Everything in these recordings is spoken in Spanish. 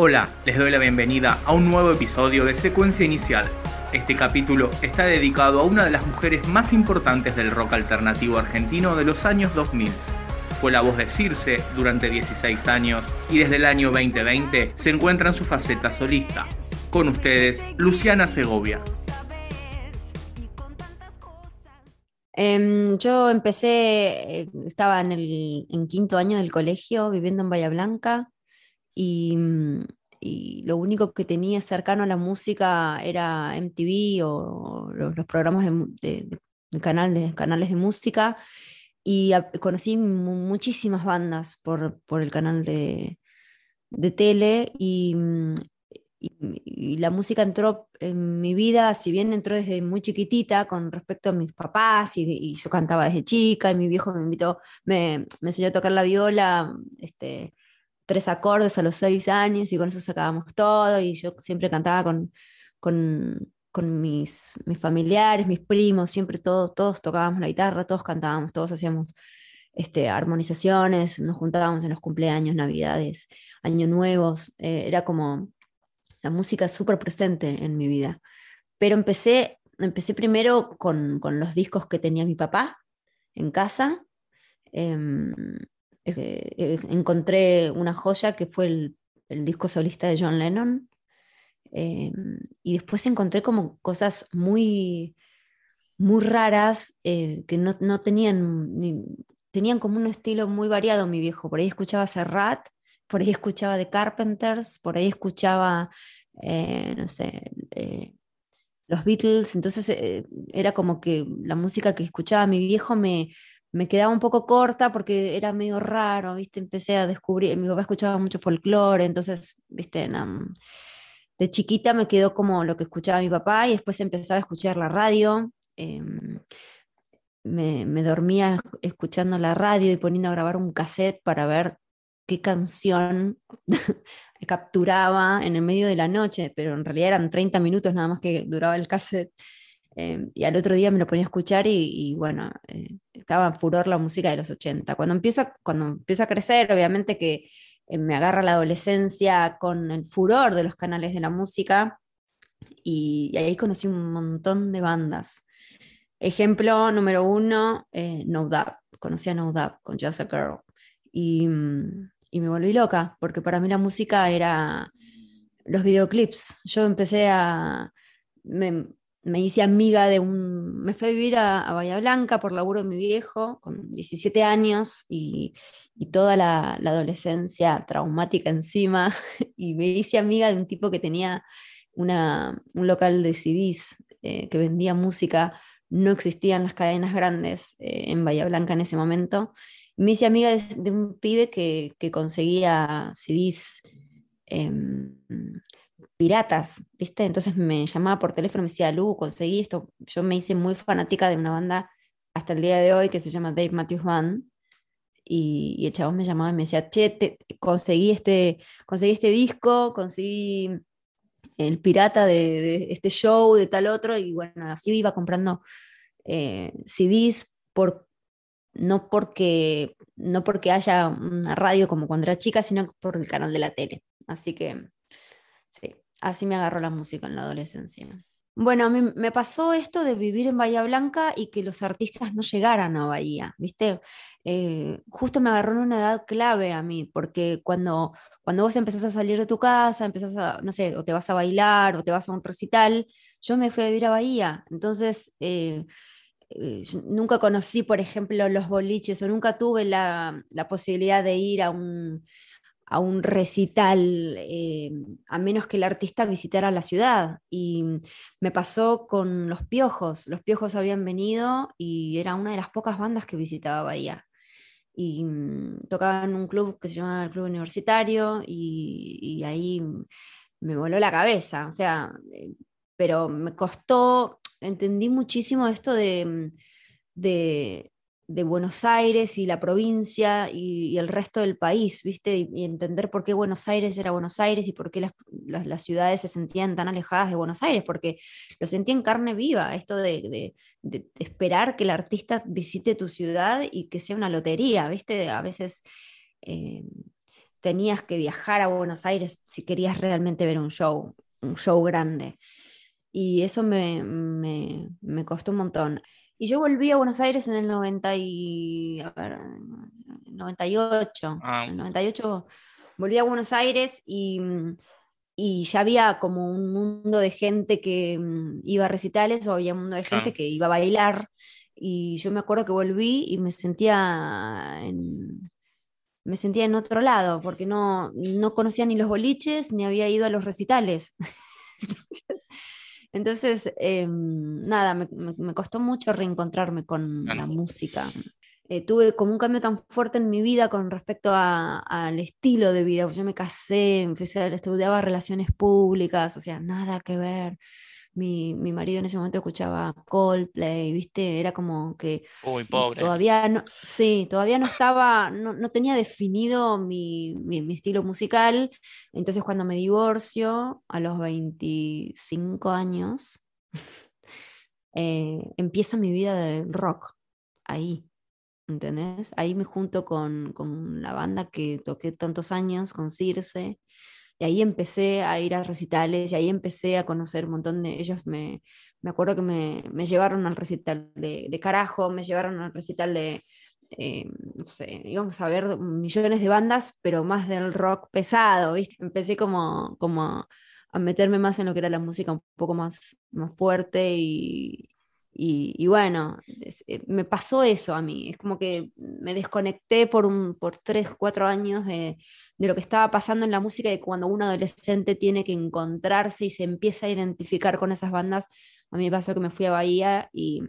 Hola, les doy la bienvenida a un nuevo episodio de Secuencia Inicial. Este capítulo está dedicado a una de las mujeres más importantes del rock alternativo argentino de los años 2000. Fue la voz de Circe durante 16 años y desde el año 2020 se encuentra en su faceta solista. Con ustedes, Luciana Segovia. Em, yo empecé, eh, estaba en el en quinto año del colegio viviendo en Bahía Blanca Mm, y, lo único que tenía cercano a la música era MTV o los, programas de, canales, canales de música y conocí muchísimas bandas por, por el canal de, de tele y, mm, y, la música entró en mi vida, si bien entró desde muy chiquitita con respecto a mis papás y, yo cantaba desde chica y mi viejo me invitó, me, me enseñó a tocar la viola, este, tres acordes a los seis años y con eso sacábamos todo y yo siempre cantaba con, con, mis, familiares, mis primos, siempre todos, todos tocábamos la guitarra, todos cantábamos, todos hacíamos este, armonizaciones, nos juntábamos en los cumpleaños, navidades, años nuevos, eh, era como la música súper presente en mi vida. Pero empecé, empecé primero con, con los discos que tenía mi papá en casa. Em, eh, encontré una joya que fue el, disco solista de John Lennon. Eh, y después encontré como cosas muy, muy raras que no, tenían, tenían como un estilo muy variado mi viejo. Por ahí escuchaba Serrat, por ahí escuchaba The Carpenters, por ahí escuchaba, no sé, los Beatles. Entonces era como que la música que escuchaba mi viejo me, me quedaba un poco corta porque era medio raro, ¿viste? Empecé a descubrir, mi papá escuchaba mucho folclore, entonces, ¿viste? de chiquita me quedó como lo que escuchaba mi papá y después empezaba a escuchar la radio. Em, me, me, dormía escuchando la radio y poniendo a grabar un cassette para ver qué canción capturaba en el medio de la noche, pero en realidad eran 30 minutos nada más que duraba el cassette. Em, y al otro día me lo ponía a escuchar y, bueno, eh, estaba en furor la música de los 80. Cuando empiezo a, cuando empiezo a crecer, obviamente que eh, me agarra la adolescencia con el furor de los canales de la música y, ahí conocí un montón de bandas. Ejemplo número uno, eh, No Doubt. Conocí a No Doubt con Just a Girl. Y, mm, y me volví loca, porque para mí la música era los videoclips. Yo empecé a hice amiga de un... Me fui a vivir a, Bahía Blanca por laburo de mi viejo, con 17 años y, toda la, adolescencia traumática encima, y me hice amiga de un tipo que tenía una, un local de CDs eh, que vendía música, no existían las cadenas grandes eh, en Bahía Blanca en ese momento. Me hice amiga de, un pibe que, que conseguía CDs em, piratas, ¿viste? Entonces me llamaba por teléfono y me decía, Lu, conseguí esto. Yo me hice muy fanática de una banda hasta el día de hoy que se llama Dave Matthews Band. Y, el chabón me llamaba y me decía, che, conseguí, este, conseguí este disco, conseguí el pirata de, este show, de tal otro, y bueno, así iba comprando eh, CDs por, no, porque, no porque haya una radio como cuando era chica, sino por el canal de la tele. Así que, sí, Así me agarró la música en la adolescencia. Bueno, a mí me pasó esto de vivir en Bahía Blanca y que los artistas no llegaran a Bahía, ¿viste? Eh, justo me agarró en una edad clave a mí, porque cuando, cuando vos empezás a salir de tu casa, empezás a, no sé, o te vas a bailar o te vas a un recital, yo me fui a vivir a Bahía. Entonces, eh, eh, nunca conocí, por ejemplo, los boliches o nunca tuve la, la posibilidad de ir a un a un recital, eh, a menos que el artista visitara la ciudad. Y me pasó con Los Piojos. Los Piojos habían venido y era una de las pocas bandas que visitaba Bahía. Y mm, tocaba en un club que se llamaba el Club Universitario y, ahí me voló la cabeza. O sea, eh, pero me costó, entendí muchísimo esto de, mm, de de Buenos Aires y la provincia y, el resto del país, ¿viste? Y, entender por qué Buenos Aires era Buenos Aires y por qué las, ciudades se sentían tan alejadas de Buenos Aires, porque lo sentí en carne viva, esto de, esperar que el artista visite tu ciudad y que sea una lotería, ¿viste? A veces... Eh, tenías que viajar a Buenos Aires si querías realmente ver un show, un show grande. Y eso me, me, costó un montón. Y yo volví a Buenos Aires en el 90 y, a ver, 98. Ah. En el 98 volví a Buenos Aires y, y, ya había como un mundo de gente que mm, iba a recitales o había un mundo de gente que iba a bailar. Y yo me acuerdo que volví y me sentía en, me sentía en otro lado, porque no, no conocía ni los boliches ni había ido a los recitales. Entonces, em, nada, me, costó mucho reencontrarme con la música. Eh, tuve como un cambio tan fuerte en mi vida con respecto al estilo de vida. Yo me casé, empecé a estudiar relaciones públicas, o sea, nada que ver mi, mi, marido en ese momento escuchaba Coldplay, ¿viste? Era como que Uy, pobre. todavía no, sí, todavía no estaba, no, no tenía definido mi, mi, estilo musical. Entonces cuando me divorcio a los 25 años, eh, empieza mi vida de rock, ahí. ¿Entendés? Ahí me junto con, con la banda que toqué tantos años, con Circe, y ahí empecé a ir a recitales y ahí empecé a conocer un montón de ellos. Me, me acuerdo que me, me, llevaron al recital de, Carajo, me llevaron al recital de, eh, no sé, íbamos a ver millones de bandas, pero más del rock pesado, ¿viste? Empecé como, como a meterme más en lo que era la música un poco más, más fuerte y, y, bueno, eh, me pasó eso a mí, es como que me desconecté por, un, por tres, cuatro años de, de lo que estaba pasando en la música y cuando un adolescente tiene que encontrarse y se empieza a identificar con esas bandas, a mí me pasó que me fui a Bahía y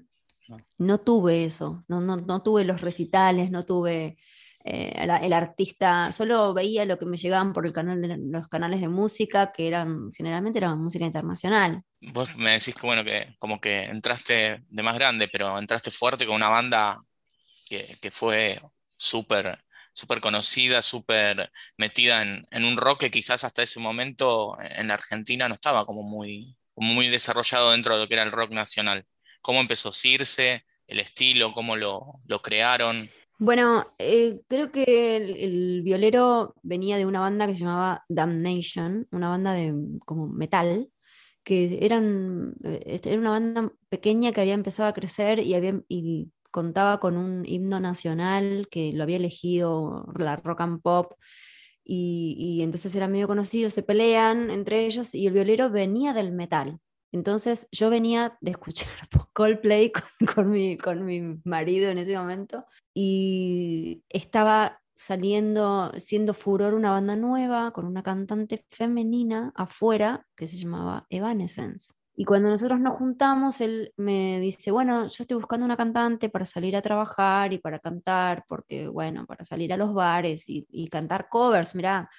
ah. no tuve eso, no, no, no tuve los recitales, no tuve eh, el, artista, solo veía lo que me llegaban por el canal de los canales de música, que eran generalmente eran música internacional. Vos me decís que bueno, que como que entraste de más grande, pero entraste fuerte con una banda que, que fue súper súper conocida, súper metida en, en, un rock que quizás hasta ese momento en la Argentina no estaba como muy, muy desarrollado dentro de lo que era el rock nacional. ¿Cómo empezó Circe? ¿El estilo? ¿Cómo lo, lo crearon? Bueno, eh, creo que el, violero venía de una banda que se llamaba Damnation, una banda de como metal, que eran, eh, era una banda pequeña que había empezado a crecer y, había, y contaba con un himno nacional que lo había elegido la rock and pop. Y, y entonces era medio conocido, se pelean entre ellos y el violero venía del metal. Entonces yo venía de escuchar Coldplay con, mi, con mi marido en ese momento y estaba saliendo, siendo furor una banda nueva con una cantante femenina afuera que se llamaba Evanescence. Y cuando nosotros nos juntamos, él me dice, bueno, yo estoy buscando una cantante para salir a trabajar y para cantar, porque, bueno, para salir a los bares y, y cantar covers, mira,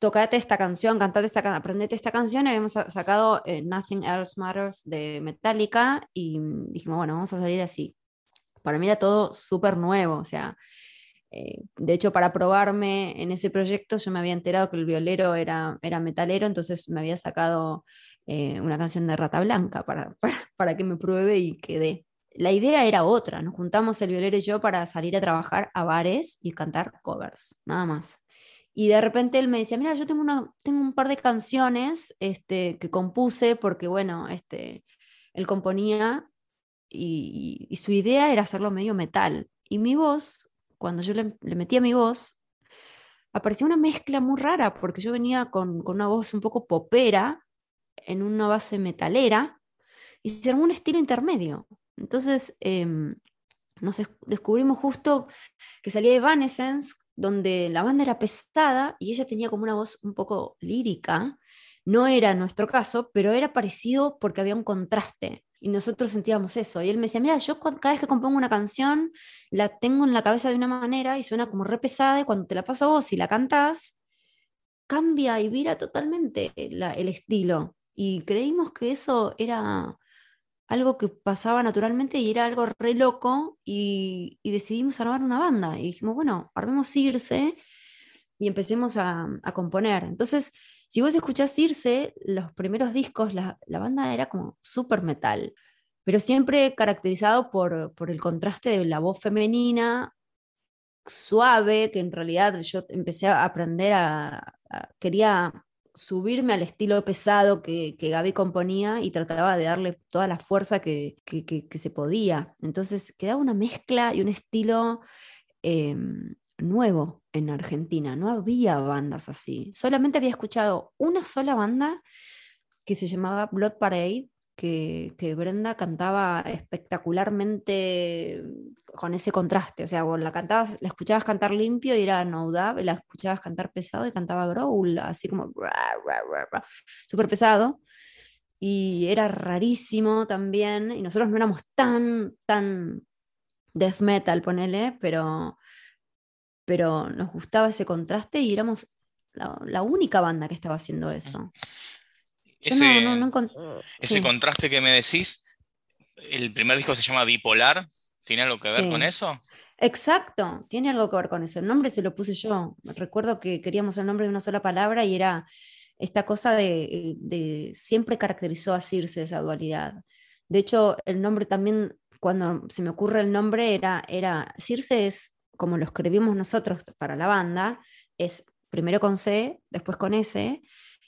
tocate esta canción, cantate esta canción, aprendete esta canción. Habíamos sacado eh, Nothing Else Matters de Metallica y dijimos, bueno, vamos a salir así. Para mí era todo súper nuevo, o sea, eh, de hecho, para probarme en ese proyecto, yo me había enterado que el violero era, era metalero, entonces me había sacado eh, una canción de Rata Blanca para, para, para, que me pruebe y quedé. La idea era otra, nos juntamos el violero y yo para salir a trabajar a bares y cantar covers, nada más. Y de repente él me decía, mira, yo tengo, una, tengo un par de canciones este, que compuse porque, bueno, este, él componía y, su idea era hacerlo medio metal. Y mi voz, cuando yo le, metía mi voz, aparecía una mezcla muy rara porque yo venía con, con, una voz un poco popera en una base metalera y se armó un estilo intermedio. Entonces eh, nos descubrimos justo que salía Evanescence donde la banda era pesada y ella tenía como una voz un poco lírica. No era nuestro caso, pero era parecido porque había un contraste y nosotros sentíamos eso. Y él me decía, mira, yo cada vez que compongo una canción la tengo en la cabeza de una manera y suena como re pesada y cuando te la paso a vos y la cantás, cambia y vira totalmente el estilo. Y creímos que eso era algo que pasaba naturalmente y era algo re loco y, decidimos armar una banda y dijimos, bueno, armemos y empecemos a, componer. Entonces, si vos escuchás Irse, los primeros discos, la, banda era como súper metal, pero siempre caracterizado por, por el contraste de la voz femenina suave, que en realidad yo empecé a aprender a, quería subirme al estilo pesado que, que, Gaby componía y trataba de darle toda la fuerza que, se podía. Entonces quedaba una mezcla y un estilo em, nuevo en Argentina. No había bandas así. Solamente había escuchado una sola banda que se llamaba Blood Parade, que, Brenda cantaba espectacularmente con ese contraste. O sea, la cantabas, la escuchabas cantar limpio y era no la escuchabas cantar pesado y cantaba growl, así como súper pesado. Y era rarísimo también. Y nosotros no éramos tan, tan death metal, ponele, pero, pero nos gustaba ese contraste y éramos la única banda que estaba haciendo eso. Ese, ese contraste que me decís, el primer disco se llama Bipolar, ¿tiene algo que ver con eso? Exacto, tiene algo que ver con eso. El nombre se lo puse yo. Recuerdo que queríamos el nombre de una sola palabra y era esta cosa de, siempre caracterizó a Circe esa dualidad. De hecho, el nombre también, cuando se me ocurre el nombre, era, era Circe es como lo escribimos nosotros para la banda, es primero con C, después con S,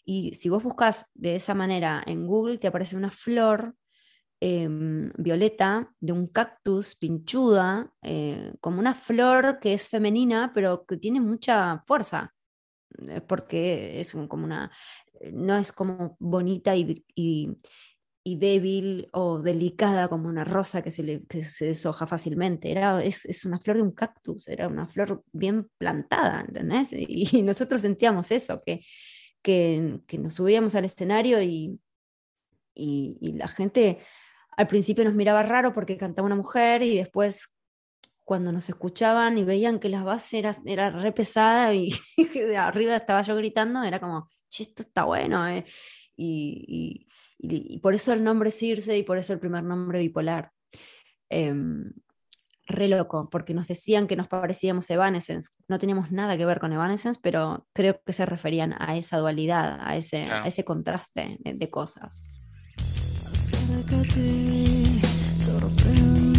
y si vos buscas de esa manera en Google, te aparece una flor em, violeta de un cactus pinchuda, eh, como una flor que es femenina, pero que tiene mucha fuerza, eh, porque es como una, eh, no es como bonita y, débil o delicada como una rosa que se, le, se deshoja fácilmente. Era, es, es, una flor de un cactus, era una flor bien plantada, ¿entendés? Y nosotros sentíamos eso, que que, nos subíamos al escenario y, y, la gente al principio nos miraba raro porque cantaba una mujer y después cuando nos escuchaban y veían que la base era, era re pesada y de arriba estaba yo gritando, era como, esto está bueno. Eh". Y, y, por eso el nombre Circe y por eso el primer nombre bipolar. Em, re loco, porque nos decían que nos parecíamos Evanescence. No teníamos nada que ver con Evanescence, pero creo que se referían a esa dualidad, a ese, a ese contraste de, de cosas. sin fin.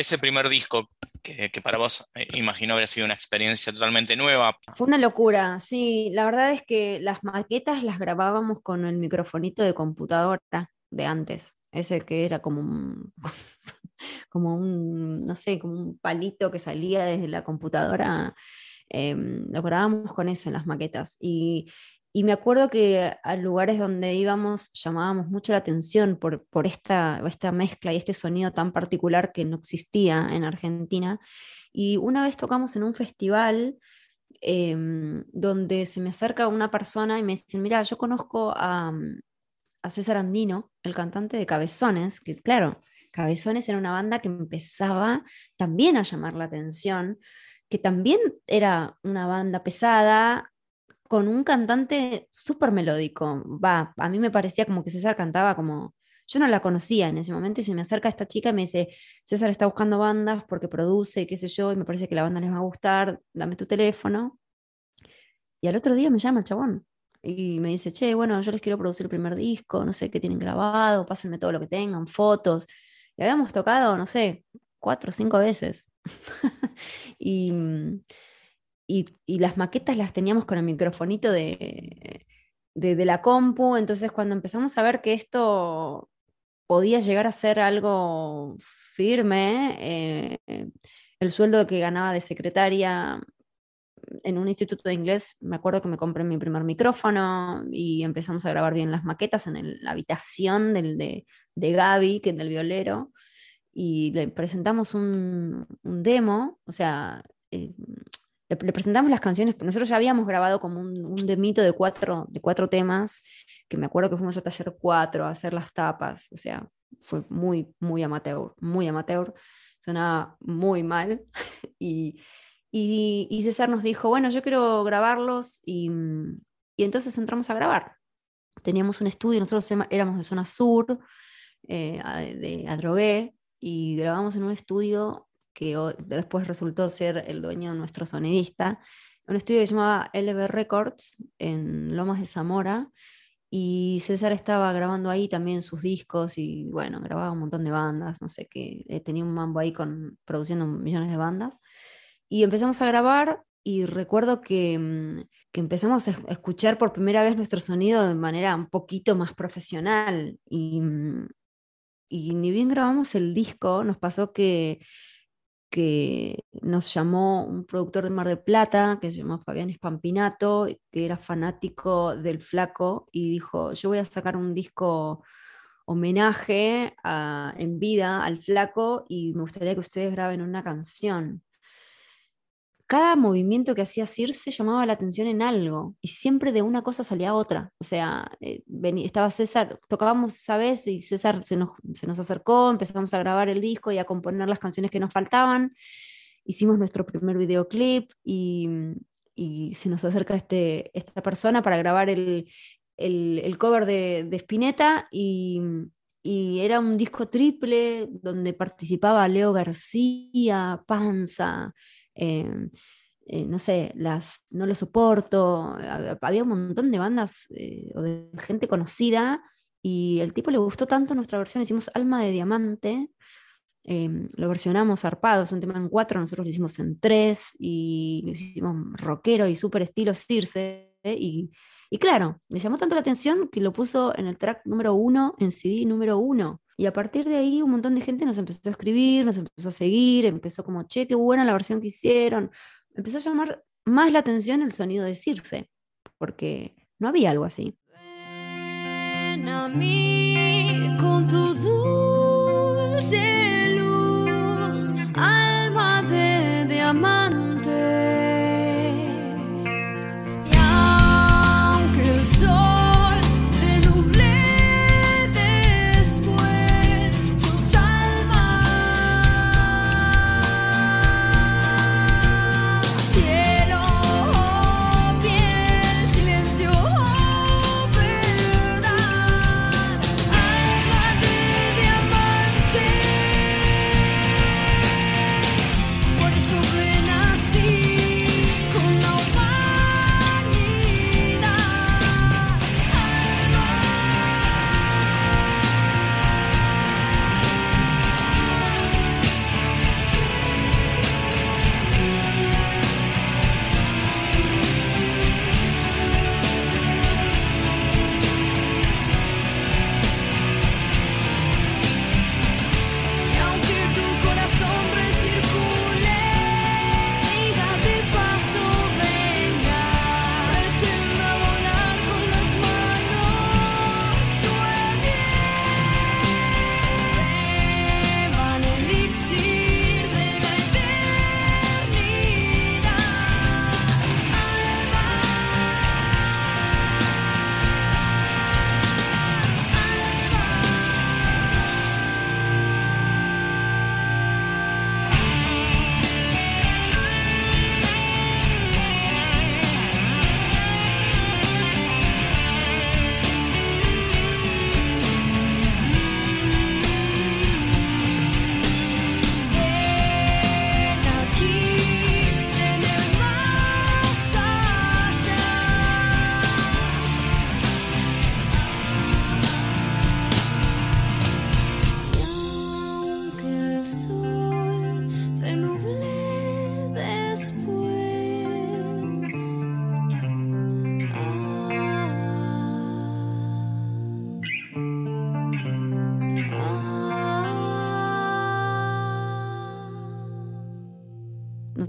Ese primer disco, que, para vos eh, imagino haber sido una experiencia totalmente nueva. Fue una locura, sí. La verdad es que las maquetas las grabábamos con el microfonito de computadora de antes, ese que era como un, como un, no sé, como un palito que salía desde la computadora. Em, lo grabábamos con eso en las maquetas. Y, y me acuerdo que a lugares donde íbamos llamábamos mucho la atención por, por esta, esta mezcla y este sonido tan particular que no existía en Argentina. Y una vez tocamos en un festival em, donde se me acerca una persona y me dice, mira, yo conozco a, a César Andino, el cantante de Cabezones, que claro, Cabezones era una banda que empezaba también a llamar la atención, que también era una banda pesada, con un cantante súper melódico. Va, a mí me parecía como que César cantaba como... Yo no la conocía en ese momento y se me acerca esta chica y me dice, César está buscando bandas porque produce qué sé yo, y me parece que la banda les va a gustar, dame tu teléfono. Y al otro día me llama el chabón y me dice, che, bueno, yo les quiero producir el primer disco, no sé qué tienen grabado, pásenme todo lo que tengan, fotos. Y habíamos tocado, no sé, cuatro o cinco veces. y mm, y, las maquetas las teníamos con el microfonito de, de, la compu, entonces cuando empezamos a ver que esto podía llegar a ser algo firme, eh, el sueldo que ganaba de secretaria en un instituto de inglés, me acuerdo que me compré mi primer micrófono y empezamos a grabar bien las maquetas en la habitación del, de, de, Gaby, que es del violero, y le presentamos un, un demo, o sea, eh, le, presentamos las canciones, nosotros ya habíamos grabado como un, un demito de cuatro, de cuatro temas, que me acuerdo que fuimos a taller cuatro a hacer las tapas, o sea, fue muy, muy amateur, muy amateur, sonaba muy mal, y, y, César nos dijo, bueno, yo quiero grabarlos, y, y, entonces entramos a grabar. Teníamos un estudio, nosotros éramos de zona sur, eh, de Adrogué, y grabamos en un estudio que después resultó ser el dueño de nuestro sonidista, un estudio que se llamaba LB Records en Lomas de Zamora, y César estaba grabando ahí también sus discos y bueno, grababa un montón de bandas, no sé qué, eh, tenía un mambo ahí con, produciendo millones de bandas. Y empezamos a grabar y recuerdo que, mm, que, empezamos a escuchar por primera vez nuestro sonido de manera un poquito más profesional. Y, mm, y ni bien grabamos el disco, nos pasó que que nos llamó un productor de Mar del Plata, que se llamó Fabián Espampinato, que era fanático del flaco, y dijo, yo voy a sacar un disco homenaje en vida al flaco y me gustaría que ustedes graben una canción cada movimiento que hacía Circe llamaba la atención en algo y siempre de una cosa salía otra. O sea, eh, estaba César, tocábamos esa vez y César se nos, se nos, acercó, empezamos a grabar el disco y a componer las canciones que nos faltaban. Hicimos nuestro primer videoclip y, y se nos acerca este, esta persona para grabar el, el, el cover de, de Spinetta y, y era un disco triple donde participaba Leo García, Panza, Em, eh, no sé, las No lo soporto, había un montón de bandas eh, o de gente conocida y el tipo le gustó tanto nuestra versión, hicimos Alma de Diamante, em, lo versionamos zarpado, es un tema en cuatro, nosotros lo hicimos en tres y lo hicimos rockero y súper estilo Circe y, y claro, le llamó tanto la atención que lo puso en el track número uno, en CD número uno. Y a partir de ahí un montón de gente nos empezó a escribir, nos empezó a seguir, empezó como, che, qué buena la versión que hicieron. Empezó a llamar más la atención el sonido de Circe, porque no había algo así. Con tu dulce luz, alma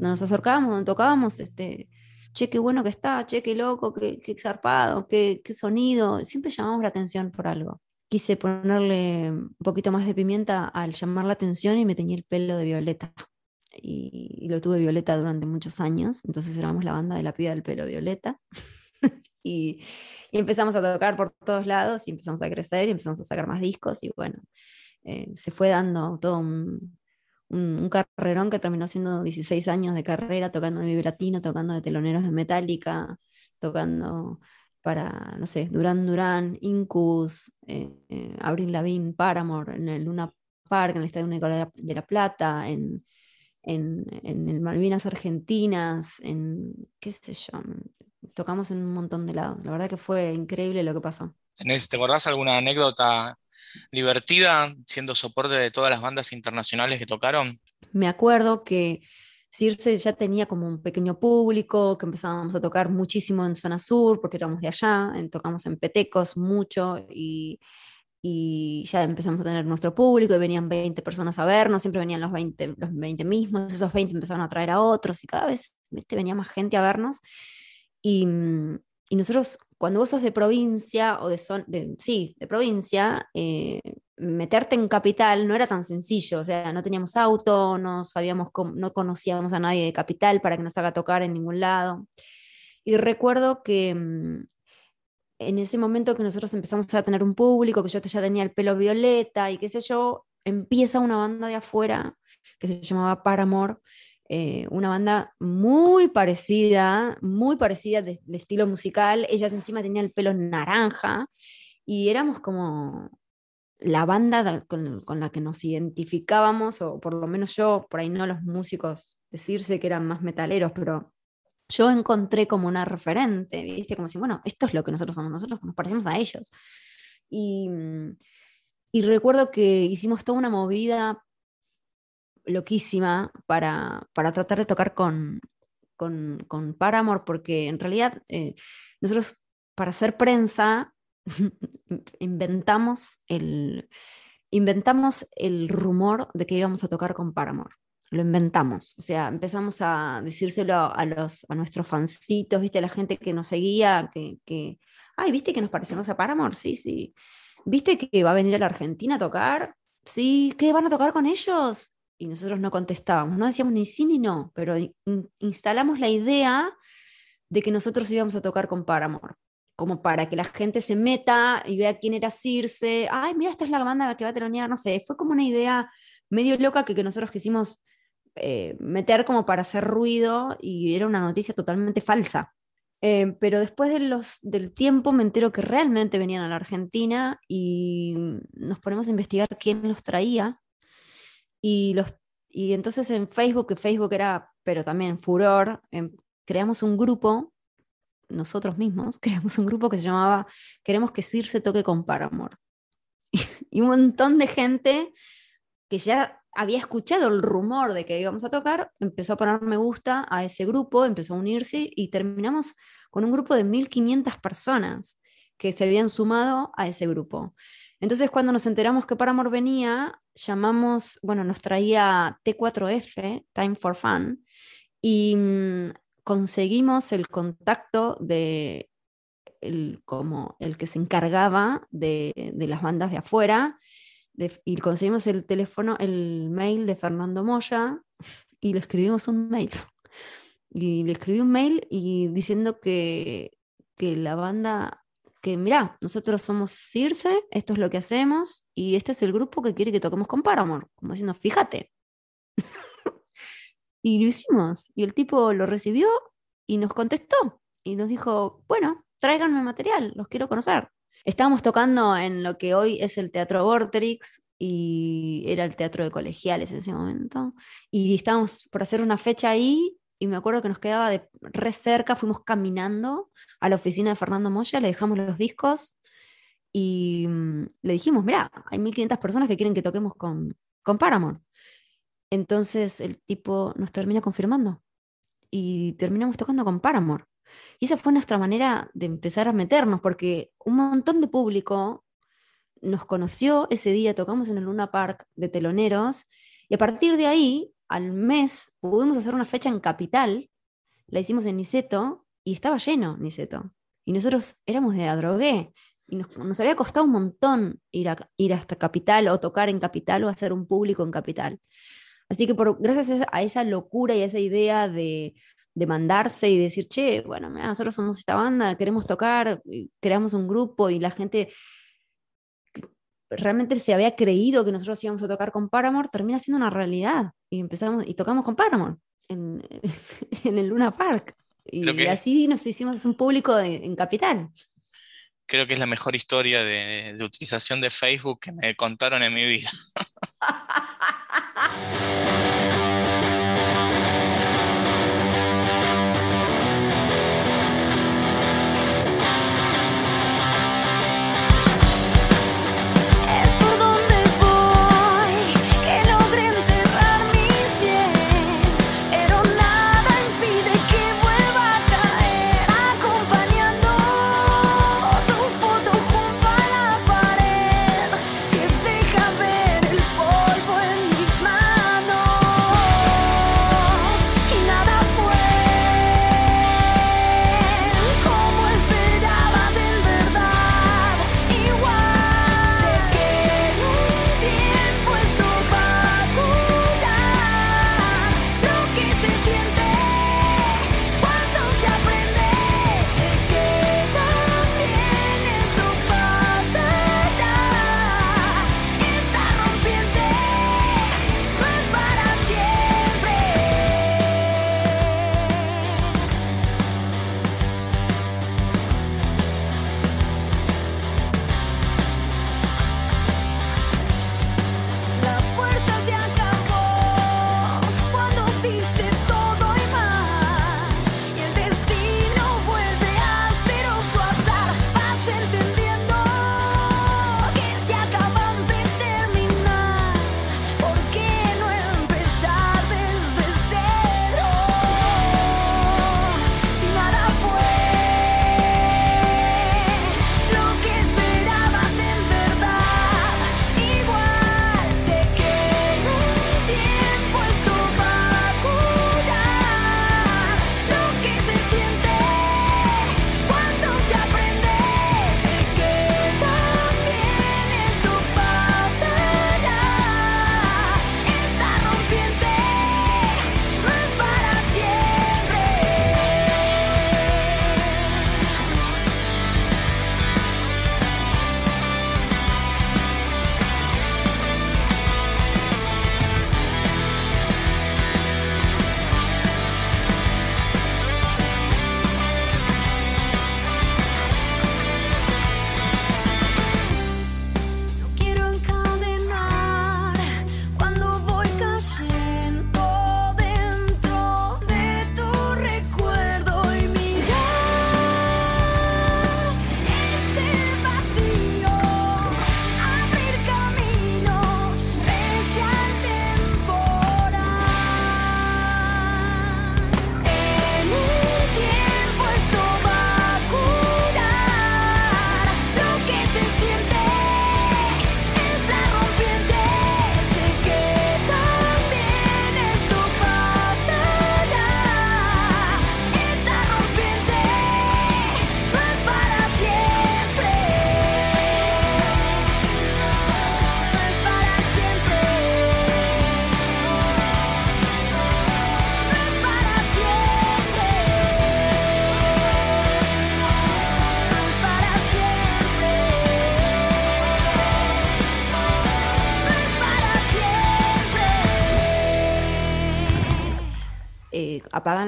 nos, acercábamos, donde tocábamos, este, che, qué bueno que está, che, qué loco, qué, qué zarpado, qué, sonido. Siempre llamamos la atención por algo. Quise ponerle un poquito más de pimienta al llamar la atención y me teñí el pelo de violeta. Y, lo tuve violeta durante muchos años, entonces éramos la banda de la piba del pelo violeta. y, y empezamos a tocar por todos lados y empezamos a crecer y empezamos a sacar más discos y bueno, eh, se fue dando todo un, un, un carrerón que terminó siendo 16 años de carrera tocando en el Latino, tocando de teloneros de Metallica, tocando para, no sé, Duran Duran, Incus, eh, eh, Avril Lavigne, Paramore, en el Luna Park, en el Estadio Único de la, de La Plata, en, en, en el Malvinas Argentinas, en, qué sé yo, tocamos en un montón de lados. La verdad que fue increíble lo que pasó. ¿Tenés- ¿Te acordás alguna anécdota divertida siendo soporte de todas las bandas internacionales que tocaron? Me acuerdo que Circe ya tenía como un pequeño público, que empezábamos a tocar muchísimo en zona sur, porque éramos de allá, tocamos en Petecos mucho y, y ya empezamos a tener nuestro público y venían 20 personas a vernos, siempre venían los 20, los 20 mismos, esos 20 empezaron a traer a otros y cada vez ¿viste? venía más gente a vernos. Y, y nosotros, cuando vos sos de provincia, o de, de sí, de provincia, eh, meterte en capital no era tan sencillo, o sea, no teníamos auto, no sabíamos no conocíamos a nadie de capital para que nos haga tocar en ningún lado. Y recuerdo que mm, en ese momento que nosotros empezamos a tener un público, que yo ya tenía el pelo violeta y qué sé yo, empieza una banda de afuera que se llamaba Paramore, eh, una banda muy parecida, muy parecida de, estilo musical. Ella encima tenía el pelo naranja y éramos como la banda da- con, con la que nos identificábamos, o por lo menos yo, por ahí no los músicos decirse que eran más metaleros, pero yo encontré como una referente, ¿viste? Como si, bueno, esto es lo que nosotros somos, nosotros nos parecemos a ellos. Y, mm, y recuerdo que hicimos toda una movida loquísima para, para tratar de tocar con, con, con Paramore, porque en realidad eh, nosotros para hacer prensa inventamos el, inventamos el rumor de que íbamos a tocar con Paramore. Lo inventamos, o sea, empezamos a decírselo a, los, a nuestros fancitos, viste, la gente que nos seguía, que, que, ay, viste que nos parecemos a Paramore, sí, sí. ¿Viste que va a venir a la Argentina a tocar? Sí, ¿qué van a tocar con ellos? Y nosotros no contestábamos, no decíamos ni sí ni no, pero in- instalamos la idea de que nosotros íbamos a tocar con Paramore, como para que la gente se meta y vea quién era Circe. Ay, mira, esta es la banda que va a telonear, no sé, fue como una idea medio loca que, que nosotros quisimos eh, meter como para hacer ruido y era una noticia totalmente falsa. Eh, pero después de los, del tiempo me entero que realmente venían a la Argentina y nos ponemos a investigar quién los traía. Y, los, y entonces en Facebook, que Facebook era, pero también furor, em, creamos un grupo, nosotros mismos, creamos un grupo que se llamaba Queremos que Circe toque con Paramore. y un montón de gente que ya había escuchado el rumor de que íbamos a tocar, empezó a poner me gusta a ese grupo, empezó a unirse y terminamos con un grupo de 1.500 personas que se habían sumado a ese grupo. Entonces cuando nos enteramos que Paramore venía, llamamos, bueno, nos traía T4F, Time for Fun, y mm, conseguimos el contacto de el, como el que se encargaba de, de las bandas de afuera, y conseguimos el teléfono, el mail de Fernando Moya y le escribimos un mail. Y le escribí un mail y diciendo que, que la banda, que mirá, nosotros somos Circe, esto es lo que hacemos y este es el grupo que quiere que toquemos con Paramore. Como diciendo, fíjate. y lo hicimos. Y el tipo lo recibió y nos contestó. Y nos dijo, bueno, tráiganme material, los quiero conocer. Estábamos tocando en lo que hoy es el Teatro Vorterix y era el teatro de colegiales en ese momento. Y estábamos por hacer una fecha ahí y me acuerdo que nos quedaba de re cerca, fuimos caminando a la oficina de Fernando Moya, le dejamos los discos y mm, le dijimos, mira, hay 1500 personas que quieren que toquemos con, con Paramore. Entonces el tipo nos termina confirmando y terminamos tocando con Paramore. Y esa fue nuestra manera de empezar a meternos, porque un montón de público nos conoció ese día, tocamos en el Luna Park de teloneros, y a partir de ahí al mes pudimos hacer una fecha en Capital, la hicimos en Niceto y estaba lleno Niceto. Y nosotros éramos de Adrogué y nos, nos había costado un montón ir, a- ir hasta Capital o tocar en Capital o hacer un público en Capital. Así que por, gracias a esa, locura y a esa idea de, de mandarse y decir, che, bueno, mira, nosotros somos esta banda, queremos tocar, creamos un grupo y la gente realmente se había creído que nosotros íbamos a tocar con Paramore, termina siendo una realidad. Y empezamos y tocamos con Paramore en, en el Luna Park. Y que- así nos hicimos un público de- en Capital. Creo que es la mejor historia de, de utilización de Facebook que me contaron en mi vida.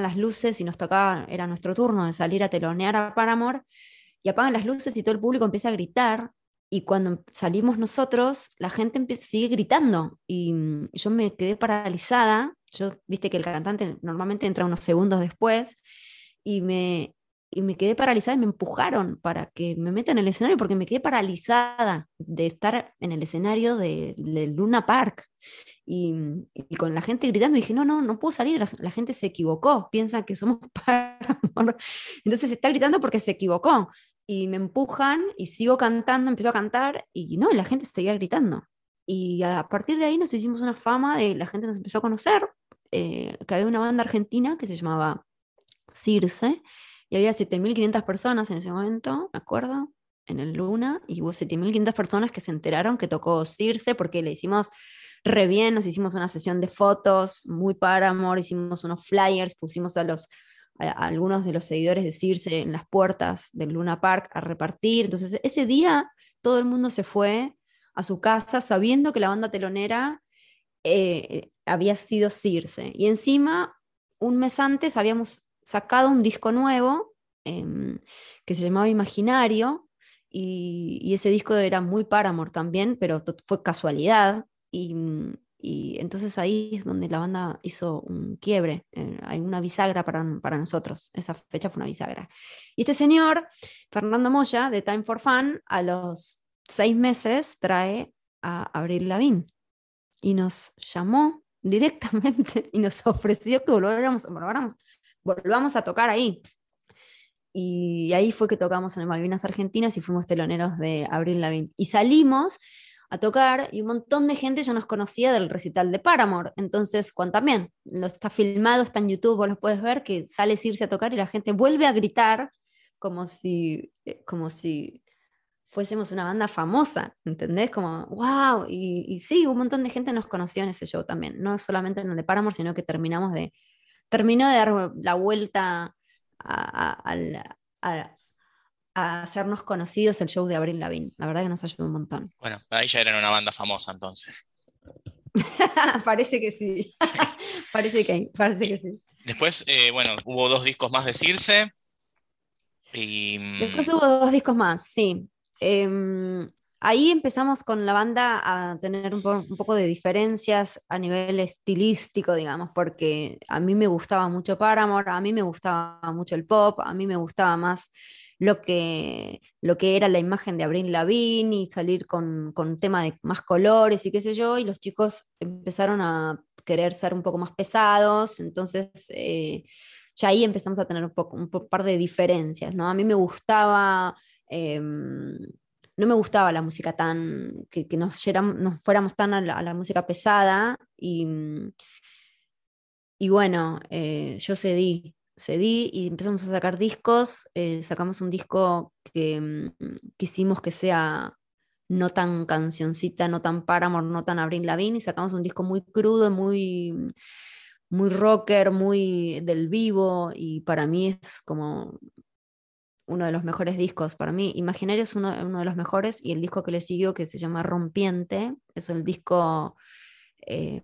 las luces y nos tocaba, era nuestro turno de salir a telonear a Paramore, y apagan las luces y todo el público empieza a gritar, y cuando salimos nosotros, la gente sigue gritando, y mm, yo me quedé paralizada, yo, viste que el cantante normalmente entra unos segundos después, y me, y me quedé paralizada y me empujaron para que me meta en el escenario, porque me quedé paralizada de estar en el escenario de Luna Park y, y con la gente gritando, dije, no, no, no puedo salir, la, la gente se equivocó, piensa que somos Paramore. Entonces está gritando porque se equivocó. Y me empujan y sigo cantando, empiezo a cantar y no, la gente seguía gritando. Y a partir de ahí nos hicimos una fama, de, la gente nos empezó a conocer, eh, que había una banda argentina que se llamaba Circe, y había 7.500 personas en ese momento, me acuerdo, en el Luna, y hubo 7.500 personas que se enteraron que tocó Circe porque le hicimos re bien, nos hicimos una sesión de fotos muy para amor, hicimos unos flyers, pusimos a los algunos de los seguidores de Circe en las puertas del Luna Park a repartir. Entonces, ese día todo el mundo se fue a su casa sabiendo que la banda telonera eh, había sido Circe. Y encima, un mes antes habíamos sacado un disco nuevo em, que se llamaba Imaginario. Y, y ese disco era muy Paramore también, pero fue casualidad. Y, y entonces ahí es donde la banda hizo un quiebre. eh, hay una bisagra para, para nosotros. Esa fecha fue una bisagra. Y este señor, Fernando Moya, de Time for Fun, a los seis meses trae a Abril Lavín y nos llamó directamente y nos ofreció que volváramos, volváramos, volvamos a tocar ahí. Y ahí fue que tocamos en el Malvinas Argentinas y fuimos teloneros de Abril Lavín. Y salimos a tocar y un montón de gente ya nos conocía del recital de Paramore. Entonces, cuando también lo está filmado, está en YouTube, vos lo puedes ver, que sale irse a tocar y la gente vuelve a gritar como si, eh, como si fuésemos una banda famosa, ¿entendés? Como, wow, y, sí, un montón de gente nos conoció en ese show también, no solamente en el de Paramore, sino que terminamos de, terminó de dar la vuelta a, a- a hacernos conocidos el show de Abril Lavín. La verdad que nos ayudó un montón. Bueno, ahí ya eran una banda famosa entonces. parece que sí. parece que, parece que sí. Después, eh, bueno, hubo dos discos más de Circe. Y mm, Después hubo dos discos más, sí. Em, ahí empezamos con la banda a tener un, po- un poco de diferencias a nivel estilístico, digamos, porque a mí me gustaba mucho Paramore, a mí me gustaba mucho el pop, a mí me gustaba más lo que, lo que era la imagen de Avril Lavigne y salir con, con tema de más colores y qué sé yo, y los chicos empezaron a querer ser un poco más pesados, entonces... eh, ya ahí empezamos a tener un, poco, un par de diferencias, ¿no? A mí me gustaba, em, no me gustaba la música tan, que, nos, fuéramos tan a la, música pesada y, y bueno, eh, yo cedí, cedí y empezamos a sacar discos, eh, sacamos un disco que mm, quisimos que sea no tan cancioncita, no tan Paramore, no tan Avril Lavigne, y sacamos un disco muy crudo, muy, muy rocker, muy del vivo, y para mí es como uno de los mejores discos. Para mí, Imaginario es uno, uno de los mejores, y el disco que le siguió, que se llama Rompiente, es el disco eh,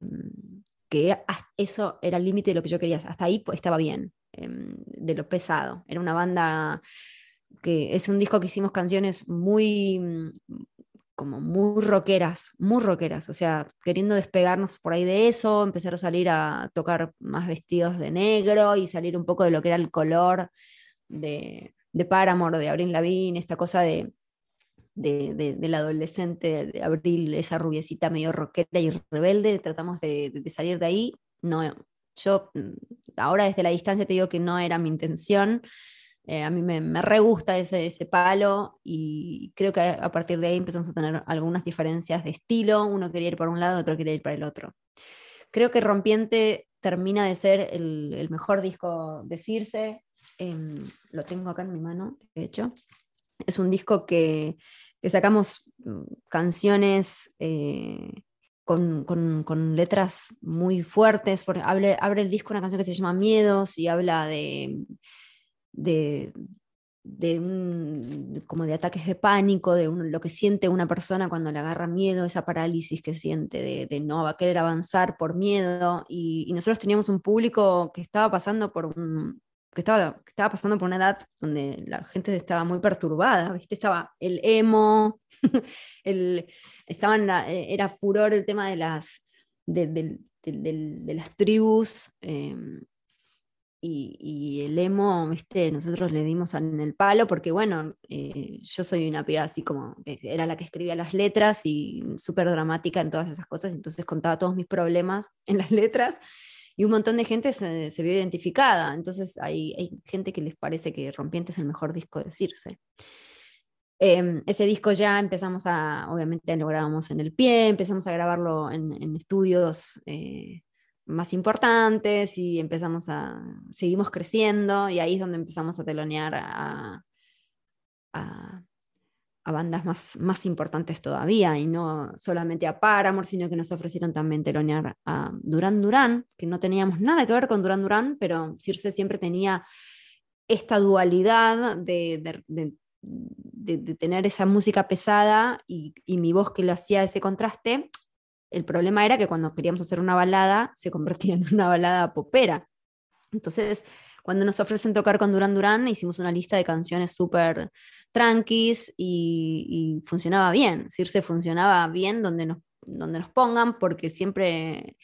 mm, que eso era el límite de lo que yo quería. Hasta ahí pues, estaba bien, em, de lo pesado. Era una banda que es un disco que hicimos canciones muy mm, como muy rockeras, muy rockeras, o sea, queriendo despegarnos por ahí de eso, empezar a salir a tocar más vestidos de negro y salir un poco de lo que era el color de, de Paramore, de Avril Lavigne, esta cosa de, de, de- del adolescente de Abril, esa rubiecita medio rockera y rebelde, tratamos de, salir de ahí. No, yo mm, ahora desde la distancia te digo que no era mi intención. Eh, a mí me, me re gusta ese, ese palo y creo que a, partir de ahí empezamos a tener algunas diferencias de estilo. Uno quería ir por un lado, otro quería ir para el otro. Creo que Rompiente termina de ser el, el mejor disco de Circe. Em, lo tengo acá en mi mano, de hecho. Es un disco que, sacamos mm, canciones eh, con, con- letras muy fuertes. Porque abre, abre el disco una canción que se llama Miedos y habla de, de, de un- como de ataques de pánico, de lo que siente una persona cuando le agarra miedo, esa parálisis que siente de, de no va a querer avanzar por miedo. Y, y nosotros teníamos un público que estaba pasando por un que estaba, que estaba pasando por una edad donde la gente estaba muy perturbada, ¿viste? Estaba el emo, el, estaban la- eh, era furor el tema de las, de, del- del- de las tribus, em, y, y el emo, ¿viste? Nosotros le dimos en el palo porque, bueno, eh, yo soy una piba así como, que era la que escribía las letras y súper dramática en todas esas cosas, entonces contaba todos mis problemas en las letras y un montón de gente se, se vio identificada, entonces hay, hay gente que les parece que Rompiente es el mejor disco de Circe. Em, ese disco ya empezamos a, obviamente lo grabamos en el pie, empezamos a grabarlo en, estudios eh, más importantes y empezamos a, seguimos creciendo y ahí es donde empezamos a telonear a- a bandas más, más importantes todavía y no solamente a Paramore, sino que nos ofrecieron también telonear a Duran Duran, que no teníamos nada que ver con Duran Duran, pero Circe siempre tenía esta dualidad de, de- tener esa música pesada y, y mi voz que lo hacía ese contraste. El problema era que cuando queríamos hacer una balada, se convertía en una balada popera. Entonces, cuando nos ofrecen tocar con Duran Duran, hicimos una lista de canciones súper tranquis y, funcionaba bien. Circe funcionaba bien donde nos, donde nos pongan, porque siempre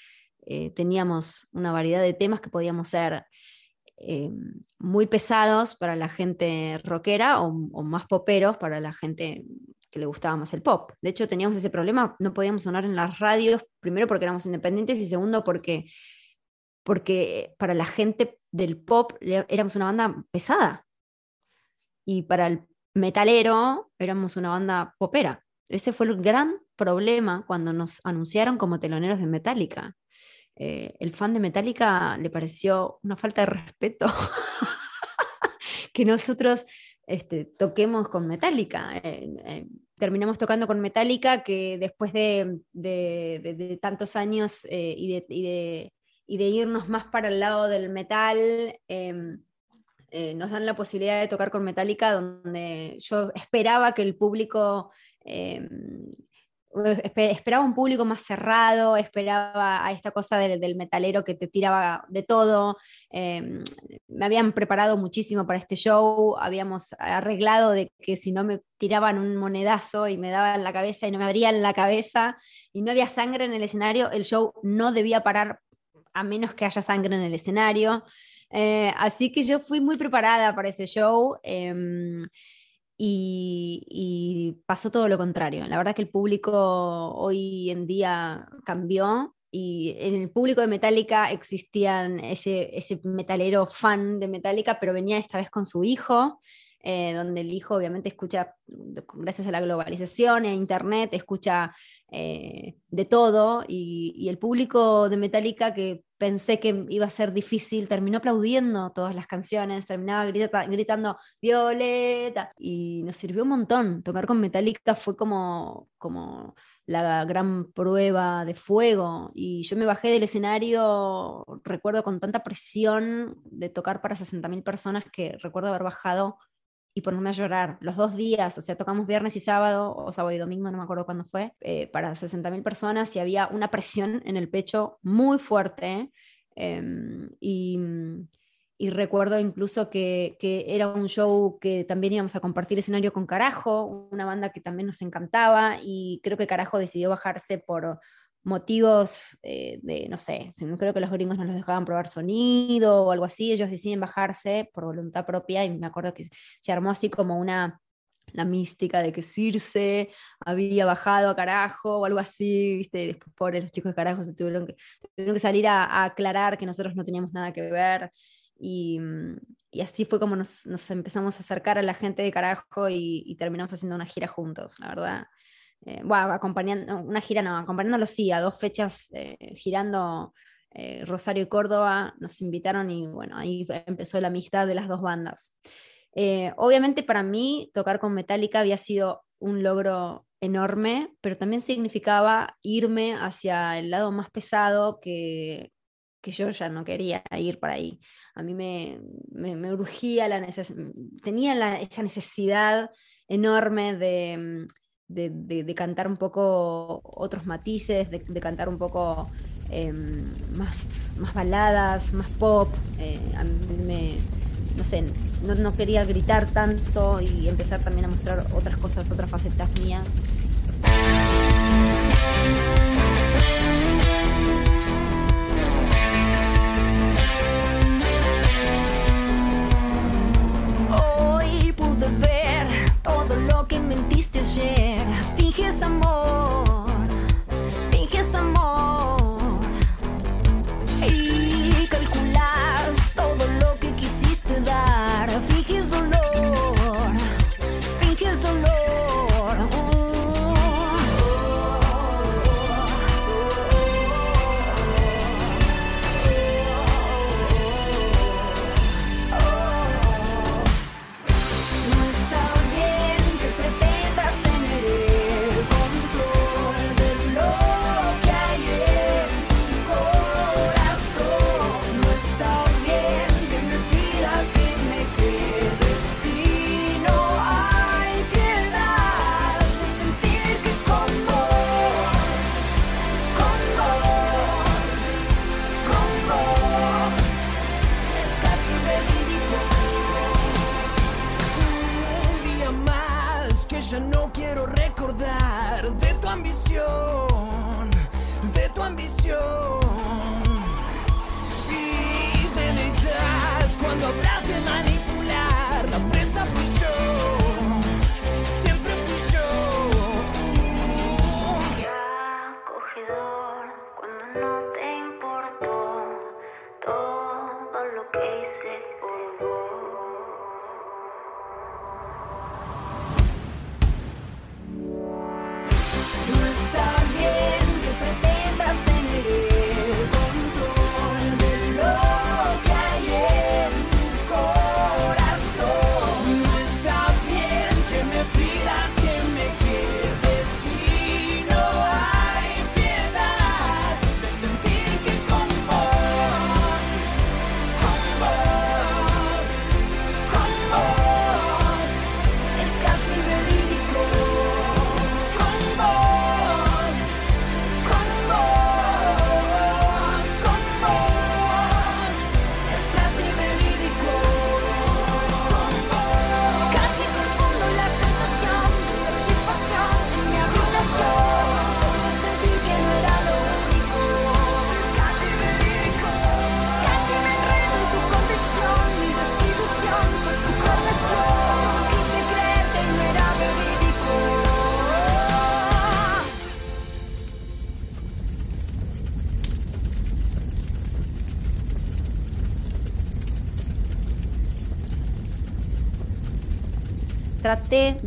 eh, teníamos una variedad de temas que podíamos ser eh, muy pesados para la gente rockera o, más poperos para la gente que le gustaba más el pop. De hecho, teníamos ese problema, no podíamos sonar en las radios, primero porque éramos independientes y segundo porque, porque para la gente del pop éramos una banda pesada. Y para el metalero éramos una banda popera. Ese fue el gran problema cuando nos anunciaron como teloneros de Metallica. Eh, el fan de Metallica le pareció una falta de respeto que nosotros este, toquemos con Metallica. Eh, eh, terminamos tocando con Metallica que después de, tantos años y de irnos más para el lado del metal, em, eh, nos dan la posibilidad de tocar con Metallica, donde yo esperaba que el público espe- esperaba un público más cerrado, esperaba a esta cosa del, del metalero que te tiraba de todo. eh, me habían preparado muchísimo para este show, habíamos arreglado de que si no me tiraban un monedazo y me daban la cabeza y no me abrían la cabeza y no había sangre en el escenario, el show no debía parar a menos que haya sangre en el escenario. Eh, así que yo fui muy preparada para ese show. em, y, pasó todo lo contrario. La verdad que el público hoy en día cambió y en el público de Metallica existían ese, ese metalero fan de Metallica, pero venía esta vez con su hijo, eh, donde el hijo obviamente escucha, gracias a la globalización e internet, escucha eh, de todo y, el público de Metallica que pensé que iba a ser difícil, terminó aplaudiendo todas las canciones, terminaba grita- gritando Violeta y nos sirvió un montón. Tocar con Metallica fue como, como la gran prueba de fuego y yo me bajé del escenario, recuerdo con tanta presión de tocar para 60.000 personas que recuerdo haber bajado y ponerme a llorar los dos días, o sea, tocamos viernes y sábado, o sábado y domingo, no me acuerdo cuándo fue, eh, para 60.000 personas y había una presión en el pecho muy fuerte. em, y, y recuerdo incluso que, que era un show que también íbamos a compartir escenario con Carajo, una banda que también nos encantaba y creo que Carajo decidió bajarse por motivos eh, de, no sé, creo que los gringos no los dejaban probar sonido o algo así, ellos deciden bajarse por voluntad propia y me acuerdo que se armó así como una, la mística de que Circe había bajado a carajo o algo así, ¿viste? Después, pobres, los chicos de carajo se tuvieron que, tuvieron salir a, aclarar que nosotros no teníamos nada que ver. Y, mm, así fue como nos, nos empezamos a acercar a la gente de carajo y, y terminamos haciendo una gira juntos, la verdad. Eh, bueno, acompañando, una gira no, acompañándolo sí, a dos fechas eh, girando eh, Rosario y Córdoba, nos invitaron y bueno, ahí empezó la amistad de las dos bandas. Eh, obviamente para mí tocar con Metallica había sido un logro enorme, pero también significaba irme hacia el lado más pesado que, que yo ya no quería ir para ahí. A mí me, me, me urgía la necesidad, tenía esa necesidad enorme de, de, de, cantar un poco otros matices, de, de cantar un poco eh, más, más baladas, más pop. Eh, a mí me, no sé, no, no, quería gritar tanto y empezar también a mostrar otras cosas, otras facetas mías. Finges amor,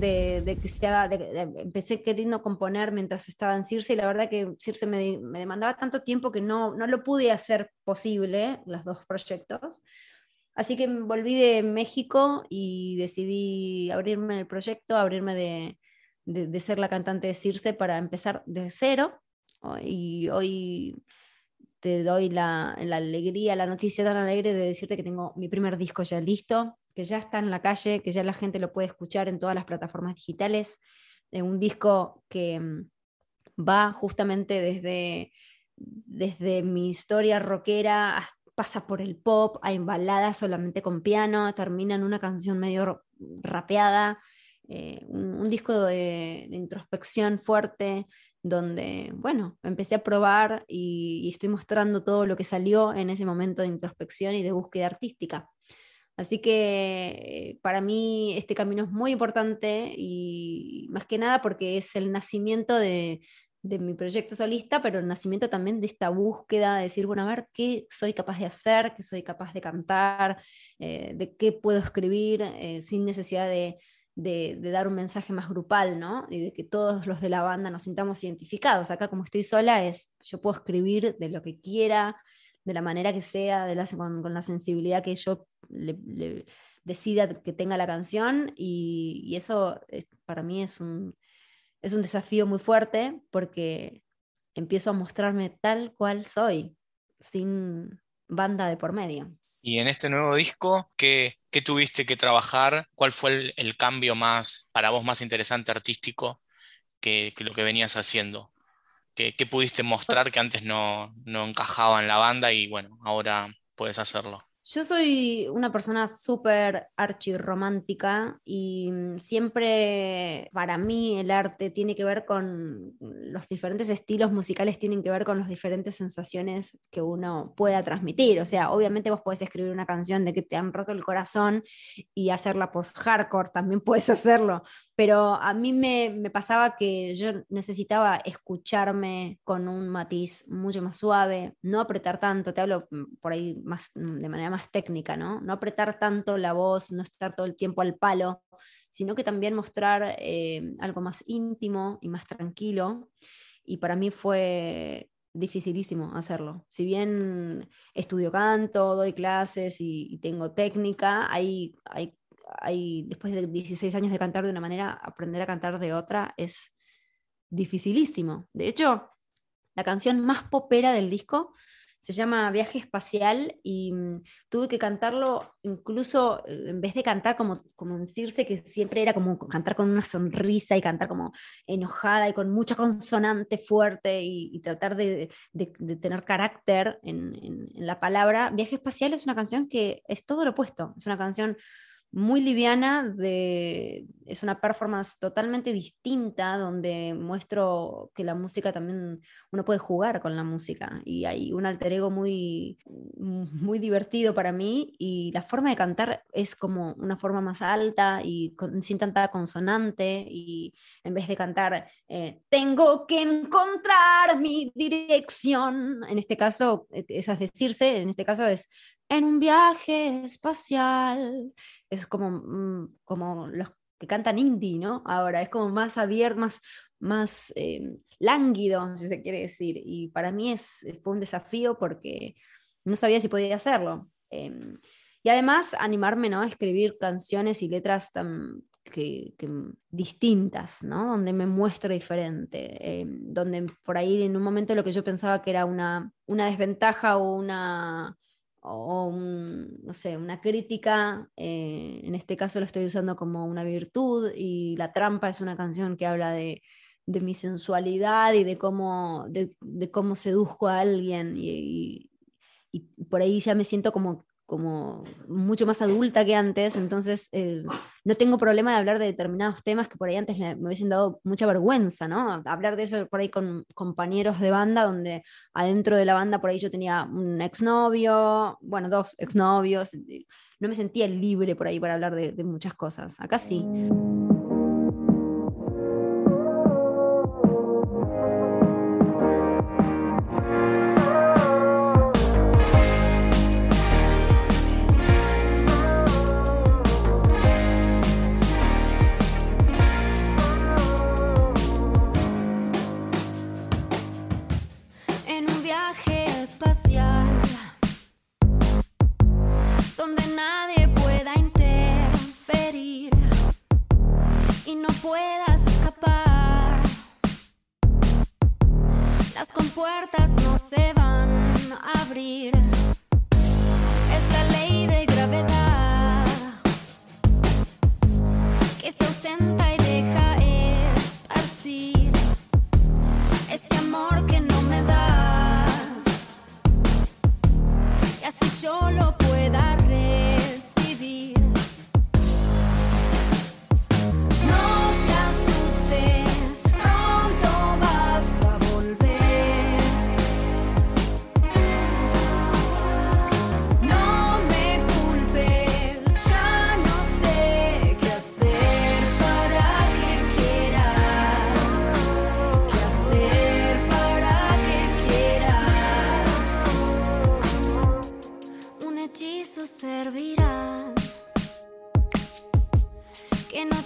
de, de que se haga, de- de- empecé queriendo componer mientras estaba en Circe y la verdad que Circe me, me demandaba tanto tiempo que no, no lo pude hacer posible, los dos proyectos. Así que volví de México y decidí abrirme el proyecto, abrirme de, de- de ser la cantante de Circe para empezar de cero. Y hoy te doy la, la alegría, la noticia tan alegre de decirte que tengo mi primer disco ya listo, que ya está en la calle, que ya la gente lo puede escuchar en todas las plataformas digitales. Eh, un disco que mm, va justamente desde, desde mi historia rockera, pasa por el pop, hay baladas solamente con piano, termina en una canción medio rapeada, eh, un, disco de, introspección fuerte, donde, bueno, empecé a probar y estoy mostrando todo lo que salió en ese momento de introspección y de búsqueda artística. Así que eh, para mí este camino es muy importante y más que nada porque es el nacimiento de, mi proyecto solista, pero el nacimiento también de esta búsqueda de decir, bueno, a ver qué soy capaz de hacer, qué soy capaz de cantar, eh, de qué puedo escribir eh, sin necesidad de, de, de dar un mensaje más grupal, ¿no? Y de que todos los de la banda nos sintamos identificados. Acá como estoy sola es, yo puedo escribir de lo que quiera, de la manera que sea, de la, con, la sensibilidad que yo le, decida que tenga la canción y, eso es- para mí es un, es un desafío muy fuerte porque empiezo a mostrarme tal cual soy, sin banda de por medio. Y en este nuevo disco, ¿qué, tuviste que trabajar? ¿Cuál fue el, cambio más, para vos, más interesante artístico que lo que venías haciendo? ¿Qué, qué pudiste mostrar que antes no, no encajaba en la banda y bueno, ahora puedes hacerlo? Yo soy una persona súper archirromántica y mm, siempre para mí el arte tiene que ver con los diferentes estilos musicales, tienen que ver con las diferentes sensaciones que uno pueda transmitir. O sea, obviamente vos podés escribir una canción de que te han roto el corazón y hacerla post-hardcore, también puedes hacerlo, pero a mí me, me pasaba que yo necesitaba escucharme con un matiz mucho más suave, no apretar tanto, te hablo mm, por ahí más, mm, de manera más técnica, ¿no? No apretar tanto la voz, no estar todo el tiempo al palo, sino que también mostrar eh, algo más íntimo y más tranquilo. Y para mí fue dificilísimo hacerlo. Si bien estudio canto, doy clases y, y tengo técnica, hay, hay hay, después de 16 años de cantar de una manera, aprender a cantar de otra es dificilísimo. De hecho, la canción más popera del disco se llama Viaje Espacial y mm, tuve que cantarlo incluso eh, en vez de cantar como, como en Circe, que siempre era como cantar con una sonrisa y cantar como enojada y con mucha consonante fuerte y, y tratar de, de- de tener carácter en, en- en la palabra. Viaje Espacial es una canción que es todo lo opuesto, es una canción muy liviana, es una performance totalmente distinta donde muestro que la música también, uno puede jugar con la música y hay un alter ego muy, muy divertido para mí y la forma de cantar es como una forma más alta y con- sin tanta consonante y en vez de cantar eh, tengo que encontrar mi dirección, en este caso, eh, esa es decirse, en este caso es en un viaje espacial, es como, mm, como los que cantan indie, ¿no? Ahora es como más abierto, más, más eh, lánguido, si se quiere decir. Y para mí es, fue un desafío porque no sabía si podía hacerlo. Em, y además animarme, ¿no? A escribir canciones y letras tan que, que, distintas, ¿no? Donde me muestro diferente, em, donde por ahí en un momento lo que yo pensaba que era una, una desventaja o una o un, no sé, una crítica, eh, en este caso lo estoy usando como una virtud y La Trampa es una canción que habla de, de mi sensualidad y de cómo, de, cómo seduzco a alguien y por ahí ya me siento como, como mucho más adulta que antes, entonces eh, no tengo problema de hablar de determinados temas que por ahí antes me, me hubiesen dado mucha vergüenza, ¿no? Hablar de eso por ahí con compañeros de banda donde adentro de la banda por ahí yo tenía un exnovio, bueno, dos exnovios, no me sentía libre por ahí para hablar de, de muchas cosas. Acá sí.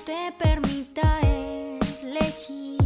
te permita elegir.